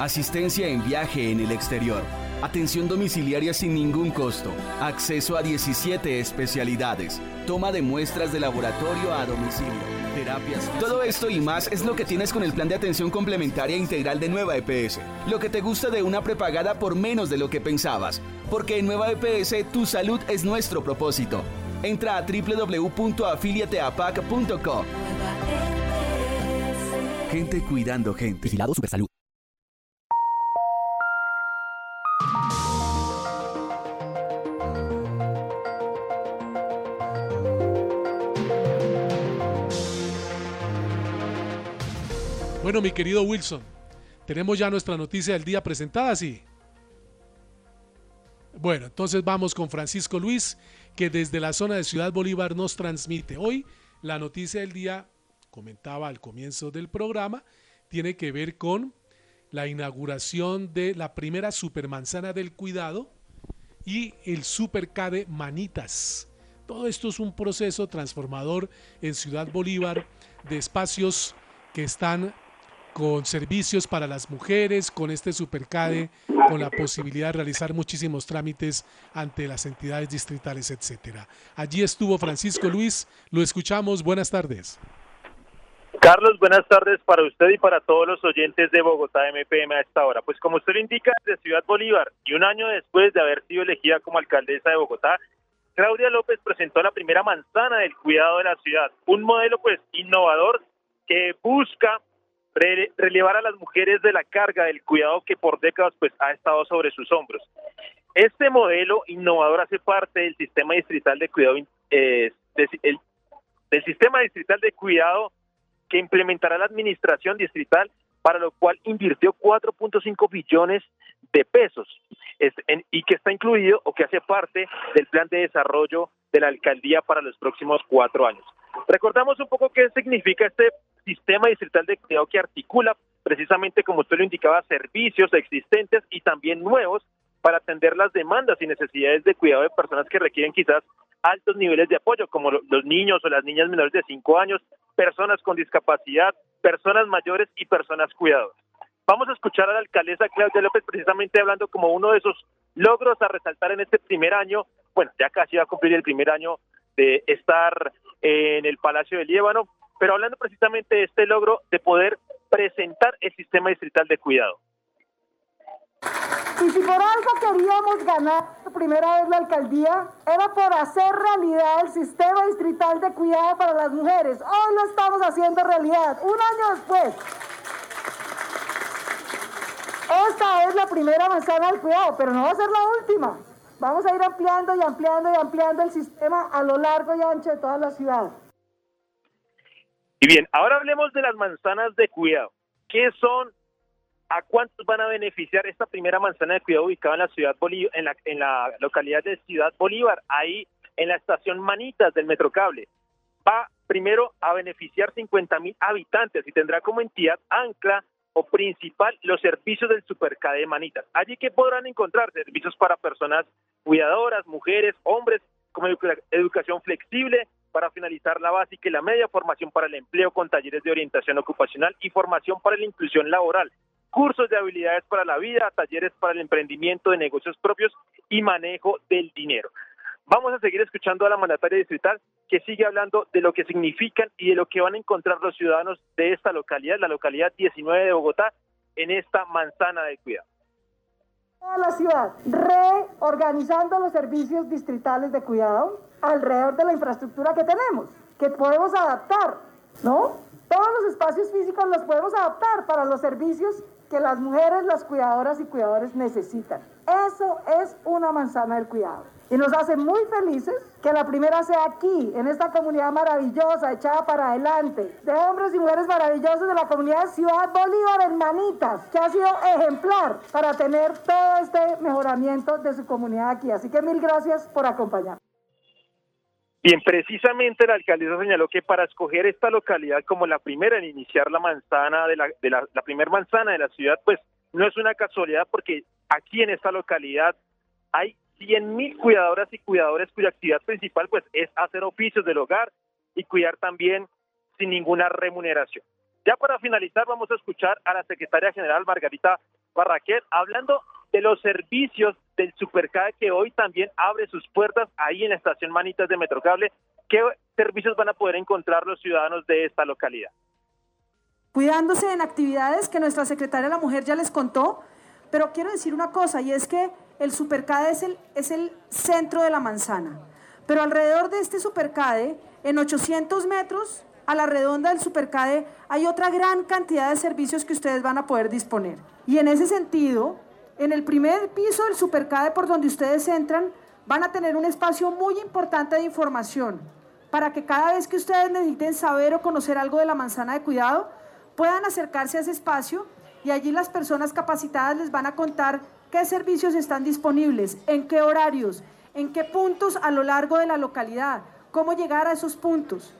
Asistencia en viaje en el exterior. Atención domiciliaria sin ningún costo. Acceso a 17 especialidades. Toma de muestras de laboratorio a domicilio. Terapias. Todo esto y más es lo que tienes con el plan de atención complementaria integral de Nueva EPS. Lo que te gusta de una prepagada por menos de lo que pensabas. Porque en Nueva EPS tu salud es nuestro propósito. Entra a www.afiliateapac.com. Gente cuidando gente. Vigilado Supersalud. Bueno, mi querido Wilson, tenemos ya nuestra noticia del día presentada, ¿sí? Bueno, entonces vamos con Francisco Luis, que desde la zona de Ciudad Bolívar nos transmite. Hoy la noticia del día, comentaba al comienzo del programa, tiene que ver con la inauguración de la primera supermanzana del cuidado y el supercade Manitas. Todo esto es un proceso transformador en Ciudad Bolívar de espacios que están con servicios para las mujeres, con este supercade, con la posibilidad de realizar muchísimos trámites ante las entidades distritales, etcétera. Allí estuvo Francisco Luis, lo escuchamos, buenas tardes. Carlos, buenas tardes para usted y para todos los oyentes de Bogotá MPM a esta hora. Pues como usted lo indica, de Ciudad Bolívar y un año después de haber sido elegida como alcaldesa de Bogotá, Claudia López presentó la primera manzana del cuidado de la ciudad, un modelo pues innovador que busca relevar a las mujeres de la carga del cuidado que por décadas pues ha estado sobre sus hombros. Este modelo innovador hace parte del sistema distrital de cuidado eh, del sistema distrital de cuidado que implementará la administración distrital para lo cual invirtió 4.5 billones de pesos y que está incluido o que hace parte del plan de desarrollo de la alcaldía para los próximos cuatro años. Recordamos un poco qué significa este sistema distrital de cuidado que articula precisamente, como usted lo indicaba, servicios existentes y también nuevos para atender las demandas y necesidades de cuidado de personas que requieren quizás altos niveles de apoyo, como los niños o las niñas menores de 5 años, personas con discapacidad, personas mayores y personas cuidadoras. Vamos a escuchar a la alcaldesa Claudia López precisamente hablando como uno de esos logros a resaltar en este primer año, bueno, ya casi va a cumplir el primer año de estar en el Palacio de Líbano, pero hablando precisamente de este logro de poder presentar el sistema distrital de cuidado. Y si por algo queríamos ganar por primera vez la alcaldía, era por hacer realidad el sistema distrital de cuidado para las mujeres. Hoy lo estamos haciendo realidad, un año después. Esta es la primera manzana del cuidado, pero no va a ser la última. Vamos a ir ampliando y ampliando y ampliando el sistema a lo largo y ancho de toda la ciudad. Y bien, ahora hablemos de las manzanas de cuidado. ¿Qué son? ¿A cuántos van a beneficiar esta primera manzana de cuidado ubicada en la ciudad Bolívar, en la, en la localidad de Ciudad Bolívar, ahí en la estación Manitas del Metrocable? Va primero a beneficiar 50 mil habitantes y tendrá como entidad ancla o principal los servicios del Supercade de Manitas. Allí que podrán encontrar servicios para personas cuidadoras, mujeres, hombres, como educación flexible, para finalizar la básica y la media, formación para el empleo con talleres de orientación ocupacional y formación para la inclusión laboral, cursos de habilidades para la vida, talleres para el emprendimiento de negocios propios y manejo del dinero. Vamos a seguir escuchando a la mandataria distrital que sigue hablando de lo que significan y de lo que van a encontrar los ciudadanos de esta localidad, la localidad 19 de Bogotá, en esta manzana de cuidado. Toda la ciudad, reorganizando los servicios distritales de cuidado alrededor de la infraestructura que tenemos, que podemos adaptar, ¿no? Todos los espacios físicos los podemos adaptar para los servicios que las mujeres, las cuidadoras y cuidadores necesitan. Eso es una manzana del cuidado. Y nos hace muy felices que la primera sea aquí, en esta comunidad maravillosa, echada para adelante, de hombres y mujeres maravillosos de la comunidad Ciudad Bolívar en Manitas, que ha sido ejemplar para tener todo este mejoramiento de su comunidad aquí. Así que mil gracias por acompañar. Bien, precisamente la alcaldesa señaló que para escoger esta localidad como la primera en iniciar la manzana de la, de la, la manzana de la ciudad, pues no es una casualidad porque aquí en esta localidad hay 100 mil cuidadoras y cuidadores cuya actividad principal pues es hacer oficios del hogar y cuidar también sin ninguna remuneración. Ya para finalizar vamos a escuchar a la secretaria general Margarita Barraquer hablando de los servicios del Supercade que hoy también abre sus puertas ahí en la estación Manitas de Metrocable. ¿Qué servicios van a poder encontrar los ciudadanos de esta localidad? Cuidándose en actividades que nuestra secretaria la Mujer ya les contó, pero quiero decir una cosa y es que el Supercade es el, es el centro de la manzana. Pero alrededor de este Supercade, en 800 metros a la redonda del Supercade, hay otra gran cantidad de servicios que ustedes van a poder disponer. Y en ese sentido, en el primer piso del Supercade por donde ustedes entran, van a tener un espacio muy importante de información para que cada vez que ustedes necesiten saber o conocer algo de la manzana de cuidado, puedan acercarse a ese espacio y allí las personas capacitadas les van a contar qué servicios están disponibles, en qué horarios, en qué puntos a lo largo de la localidad, cómo llegar a esos puntos,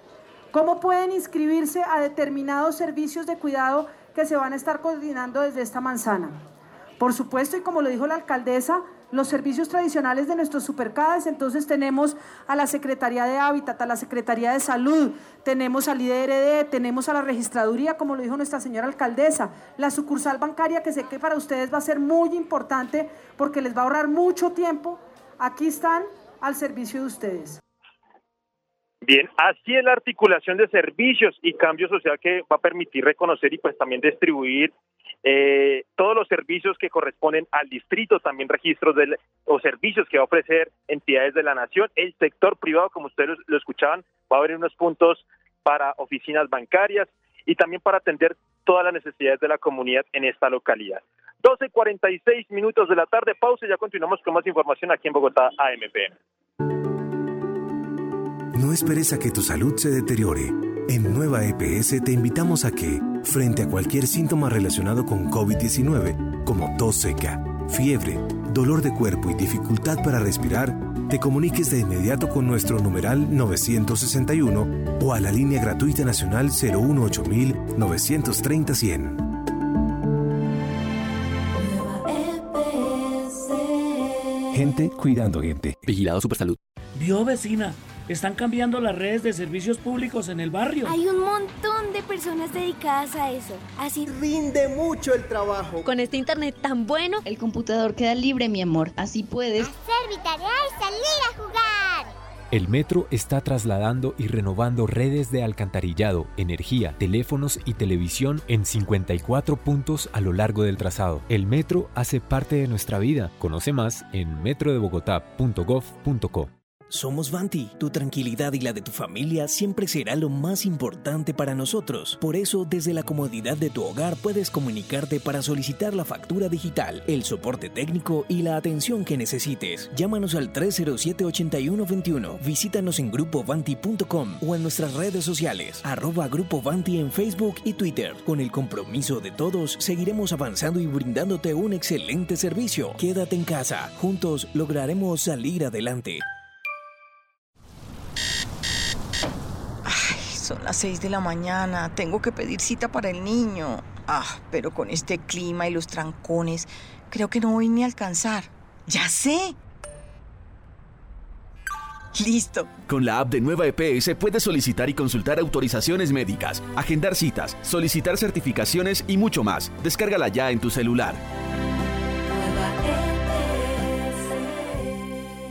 cómo pueden inscribirse a determinados servicios de cuidado que se van a estar coordinando desde esta manzana. Por supuesto, y como lo dijo la alcaldesa, los servicios tradicionales de nuestros supercades, entonces tenemos a la Secretaría de Hábitat, a la Secretaría de Salud, tenemos al IDRD, tenemos a la registraduría, como lo dijo nuestra señora alcaldesa, la sucursal bancaria que sé que para ustedes va a ser muy importante porque les va a ahorrar mucho tiempo. Aquí están al servicio de ustedes. Bien, así es la articulación de servicios y cambio social que va a permitir reconocer y pues también distribuir eh, todos los servicios que corresponden al distrito, también registros de, o servicios que va a ofrecer entidades de la nación. El sector privado, como ustedes lo, escuchaban, va a haber unos puntos para oficinas bancarias y también para atender todas las necesidades de la comunidad en esta localidad. 12.46 minutos de la tarde, pausa y ya continuamos con más información aquí en Bogotá, AMPM. No esperes a que tu salud se deteriore. En Nueva EPS te invitamos a que, frente a cualquier síntoma relacionado con COVID-19, como tos seca, fiebre, dolor de cuerpo y dificultad para respirar, te comuniques de inmediato con nuestro numeral 961 o a la línea gratuita nacional 018 930 100. Gente cuidando gente. Vigilado Supersalud. Vio vecina. Están cambiando las redes de servicios públicos en el barrio. Hay un montón de personas dedicadas a eso. Así rinde mucho el trabajo. Con este internet tan bueno, el computador queda libre, mi amor. Así puedes hacer y salir a jugar. El metro está trasladando y renovando redes de alcantarillado, energía, teléfonos y televisión en 54 puntos a lo largo del trazado. El metro hace parte de nuestra vida. Conoce más en metrodebogotá.gov.co. Somos Vanti, tu tranquilidad y la de tu familia siempre será lo más importante para nosotros. Por eso, desde la comodidad de tu hogar puedes comunicarte para solicitar la factura digital, el soporte técnico y la atención que necesites. Llámanos al 307-8121, visítanos en grupovanti.com o en nuestras redes sociales, arroba Grupo Vanti en Facebook y Twitter. Con el compromiso de todos, seguiremos avanzando y brindándote un excelente servicio. Quédate en casa, juntos lograremos salir adelante. Son las 6 de la mañana. Tengo que pedir cita para el niño. Ah, pero con este clima y los trancones, creo que no voy ni a alcanzar. ¡Ya sé! Listo. Con la app de Nueva EPS puedes solicitar y consultar autorizaciones médicas, agendar citas, solicitar certificaciones y mucho más. Descárgala ya en tu celular.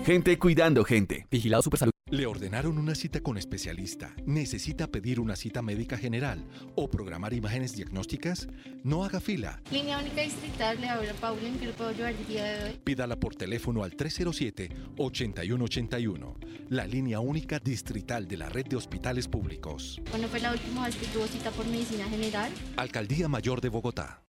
Gente cuidando gente. Vigilado Supersalud. Le ordenaron una cita con especialista. ¿Necesita pedir una cita médica general o programar imágenes diagnósticas? No haga fila. Línea única distrital, le habla Paula, ¿en qué le puedo ayudar el día de hoy? Pídala por teléfono al 307-8181. La línea única distrital de la red de hospitales públicos. ¿Cuándo fue la última vez que tuvo cita por medicina general? Alcaldía Mayor de Bogotá.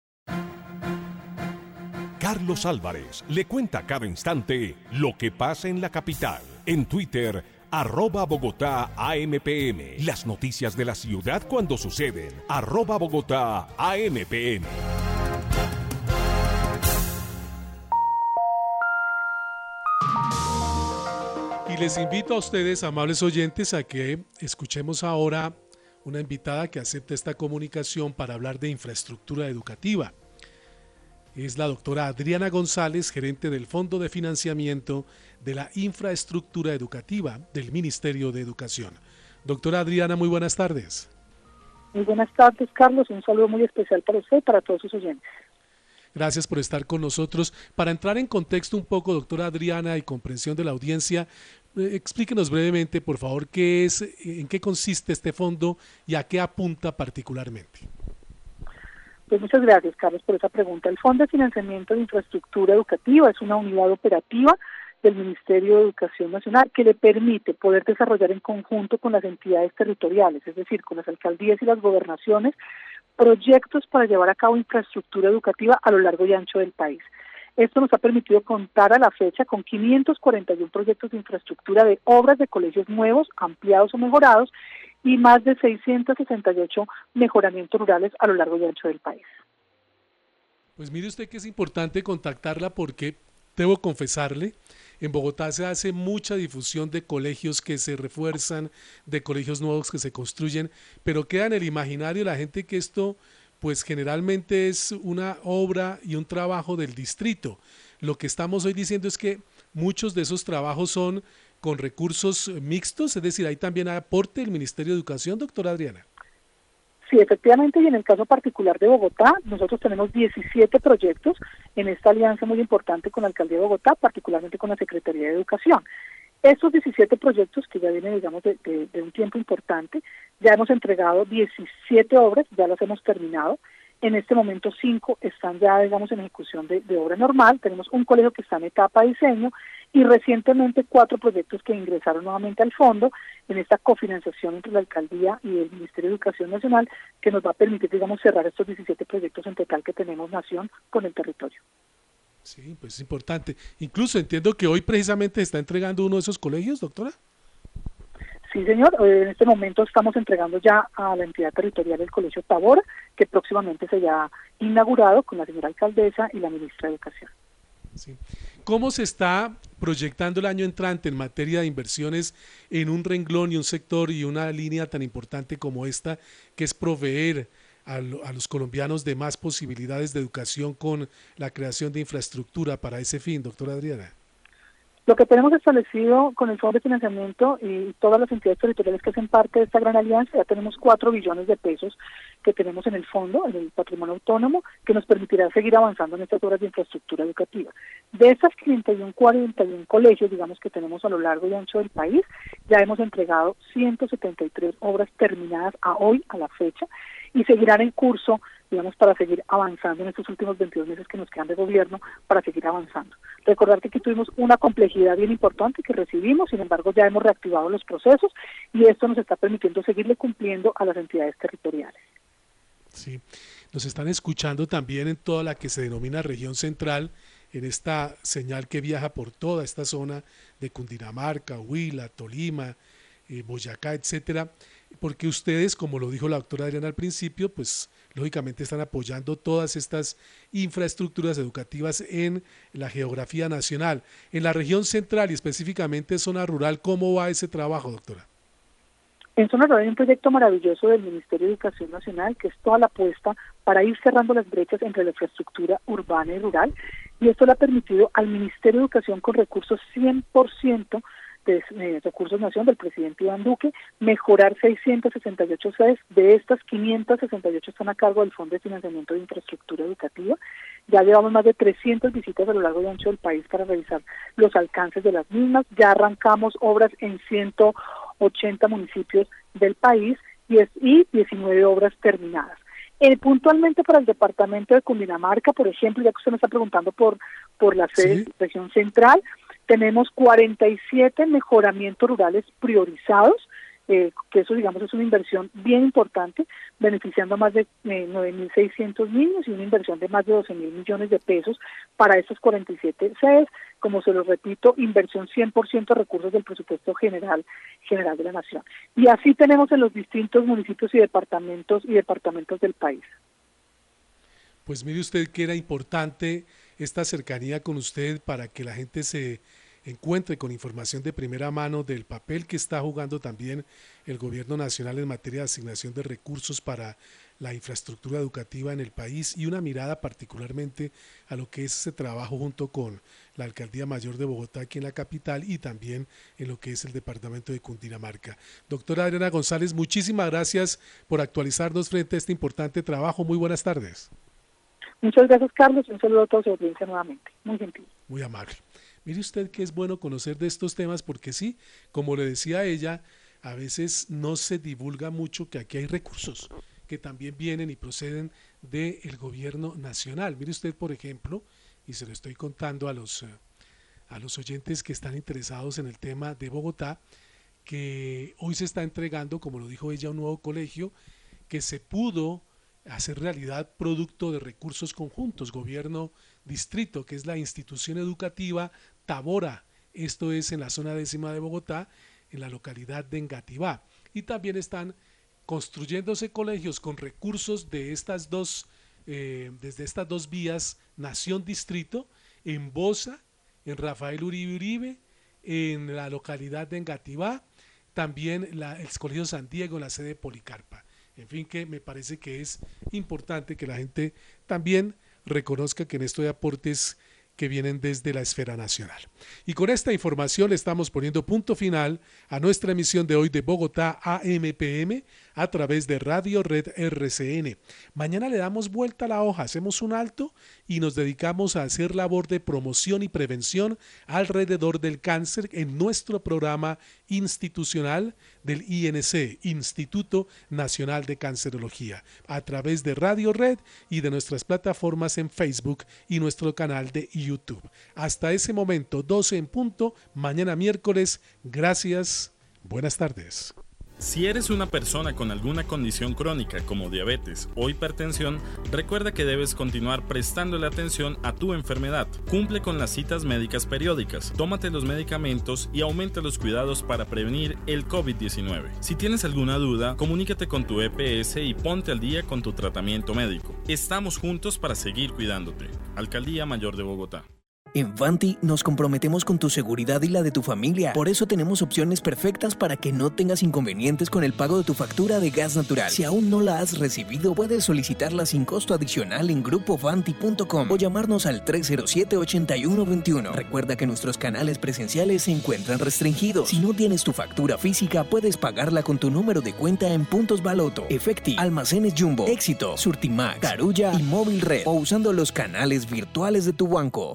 Carlos Álvarez le cuenta cada instante lo que pasa en la capital. En Twitter, arroba Bogotá AMPM. Las noticias de la ciudad cuando suceden. Arroba Bogotá AMPM. Y les invito a ustedes, amables oyentes, a que escuchemos ahora una invitada que acepta esta comunicación para hablar de infraestructura educativa es la doctora Adriana González, gerente del Fondo de Financiamiento de la Infraestructura Educativa del Ministerio de Educación. Doctora Adriana, muy buenas tardes. Muy buenas tardes, Carlos. Un saludo muy especial para usted y para todos sus oyentes. Gracias por estar con nosotros. Para entrar en contexto un poco, doctora Adriana, y comprensión de la audiencia, eh, explíquenos brevemente, por favor, qué es, en qué consiste este fondo y a qué apunta particularmente. Pues muchas gracias, Carlos, por esa pregunta. El Fondo de Financiamiento de Infraestructura Educativa es una unidad operativa del Ministerio de Educación Nacional que le permite poder desarrollar en conjunto con las entidades territoriales, es decir, con las alcaldías y las gobernaciones, proyectos para llevar a cabo infraestructura educativa a lo largo y ancho del país. Esto nos ha permitido contar a la fecha con 541 proyectos de infraestructura de obras de colegios nuevos, ampliados o mejorados y más de 668 mejoramientos rurales a lo largo y ancho del país. Pues mire usted que es importante contactarla porque debo confesarle, en Bogotá se hace mucha difusión de colegios que se refuerzan, de colegios nuevos que se construyen, pero queda en el imaginario la gente que esto pues generalmente es una obra y un trabajo del distrito. Lo que estamos hoy diciendo es que muchos de esos trabajos son con recursos mixtos, es decir, hay también aporte del Ministerio de Educación, doctora Adriana. Sí, efectivamente, y en el caso particular de Bogotá, nosotros tenemos 17 proyectos en esta alianza muy importante con la Alcaldía de Bogotá, particularmente con la Secretaría de Educación. Estos 17 proyectos, que ya vienen, digamos, de, de, un tiempo importante, ya hemos entregado 17 obras, ya las hemos terminado. En este momento cinco están ya, digamos, en ejecución de, de obra normal. Tenemos un colegio que está en etapa de diseño y recientemente cuatro proyectos que ingresaron nuevamente al fondo en esta cofinanciación entre la alcaldía y el Ministerio de Educación Nacional que nos va a permitir, digamos, cerrar estos 17 proyectos en total que tenemos nación con el territorio. Sí, pues es importante. Incluso entiendo que hoy precisamente está entregando uno de esos colegios, doctora. Sí, señor. En este momento estamos entregando ya a la entidad territorial del Colegio Tabora, que próximamente se ha inaugurado con la señora alcaldesa y la ministra de Educación. Sí. ¿Cómo se está proyectando el año entrante en materia de inversiones en un renglón y un sector y una línea tan importante como esta, que es proveer a, los colombianos de más posibilidades de educación con la creación de infraestructura para ese fin, doctora Adriana? Lo que tenemos establecido con el Fondo de Financiamiento y todas las entidades territoriales que hacen parte de esta gran alianza, ya tenemos cuatro billones de pesos que tenemos en el fondo, en el patrimonio autónomo, que nos permitirá seguir avanzando en estas obras de infraestructura educativa. De esas 541 41 colegios, digamos, que tenemos a lo largo y ancho del país, ya hemos entregado 173 obras terminadas a hoy, a la fecha, y seguirán en curso, digamos, para seguir avanzando en estos últimos 22 meses que nos quedan de gobierno, para seguir avanzando. Recordar que aquí tuvimos una complejidad bien importante que recibimos, sin embargo ya hemos reactivado los procesos y esto nos está permitiendo seguirle cumpliendo a las entidades territoriales. Sí, nos están escuchando también en toda la que se denomina región central, en esta señal que viaja por toda esta zona de Cundinamarca, Huila, Tolima, eh, Boyacá, etcétera porque ustedes, como lo dijo la doctora Adriana al principio, pues lógicamente están apoyando todas estas infraestructuras educativas en la geografía nacional. En la región central y específicamente zona rural, ¿cómo va ese trabajo, doctora? En zona rural hay un proyecto maravilloso del Ministerio de Educación Nacional, que es toda la apuesta para ir cerrando las brechas entre la infraestructura urbana y rural, y esto le ha permitido al Ministerio de Educación con recursos 100% de eh, Recursos Nación del presidente Iván Duque, mejorar 668 sedes, de estas 568 están a cargo del Fondo de Financiamiento de Infraestructura Educativa. Ya llevamos más de 300 visitas a lo largo y ancho del país para revisar los alcances de las mismas. Ya arrancamos obras en 180 municipios del país y, es, y 19 obras terminadas. Eh, puntualmente para el departamento de Cundinamarca, por ejemplo, ya que usted me está preguntando por, por la sede región central, tenemos 47 mejoramientos rurales priorizados, eh, que eso digamos es una inversión bien importante, beneficiando a más de eh, 9.600 niños y una inversión de más de 12.000 millones de pesos para estos 47 sedes. Como se lo repito, inversión 100% recursos del presupuesto general general de la nación. Y así tenemos en los distintos municipios y departamentos y departamentos del país. Pues mire usted que era importante esta cercanía con usted para que la gente se encuentre con información de primera mano del papel que está jugando también el gobierno nacional en materia de asignación de recursos para la infraestructura educativa en el país y una mirada particularmente a lo que es ese trabajo junto con la Alcaldía Mayor de Bogotá aquí en la capital y también en lo que es el departamento de Cundinamarca. Doctora Adriana González, muchísimas gracias por actualizarnos frente a este importante trabajo. Muy buenas tardes. Muchas gracias, Carlos. Un saludo a toda su audiencia nuevamente. Muy gentil. Muy amable. Mire usted que es bueno conocer de estos temas porque sí, como le decía ella, a veces no se divulga mucho que aquí hay recursos que también vienen y proceden del gobierno nacional. Mire usted, por ejemplo, y se lo estoy contando a los, a los oyentes que están interesados en el tema de Bogotá, que hoy se está entregando, como lo dijo ella, un nuevo colegio que se pudo hacer realidad producto de recursos conjuntos, gobierno distrito, que es la institución educativa Tabora, esto es en la zona décima de Bogotá, en la localidad de Engativá. y también están construyéndose colegios con recursos de estas dos, eh, desde estas dos vías, Nación-Distrito, en Bosa, en Rafael Uribe Uribe, en la localidad de Engativá, también la, el Colegio San Diego, la sede de Policarpa. En fin, que me parece que es importante que la gente también reconozca que en esto hay aportes que vienen desde la esfera nacional. Y con esta información le estamos poniendo punto final a nuestra emisión de hoy de Bogotá AMPM a través de Radio Red RCN. Mañana le damos vuelta a la hoja, hacemos un alto y nos dedicamos a hacer labor de promoción y prevención alrededor del cáncer en nuestro programa institucional del INC, Instituto Nacional de Cancerología, a través de Radio Red y de nuestras plataformas en Facebook y nuestro canal de YouTube. Hasta ese momento, 12 en punto, mañana miércoles. Gracias. Buenas tardes. Si eres una persona con alguna condición crónica como diabetes o hipertensión, recuerda que debes continuar prestándole atención a tu enfermedad. Cumple con las citas médicas periódicas, tómate los medicamentos y aumenta los cuidados para prevenir el COVID-19. Si tienes alguna duda, comunícate con tu EPS y ponte al día con tu tratamiento médico. Estamos juntos para seguir cuidándote. Alcaldía Mayor de Bogotá. En Vanti nos comprometemos con tu seguridad y la de tu familia. Por eso tenemos opciones perfectas para que no tengas inconvenientes con el pago de tu factura de gas natural. Si aún no la has recibido, puedes solicitarla sin costo adicional en grupovanti.com o llamarnos al 307-8121. Recuerda que nuestros canales presenciales se encuentran restringidos. Si no tienes tu factura física, puedes pagarla con tu número de cuenta en Puntos Baloto, Efecti, Almacenes Jumbo, Éxito, Surtimax, Carulla y Móvil Red o usando los canales virtuales de tu banco.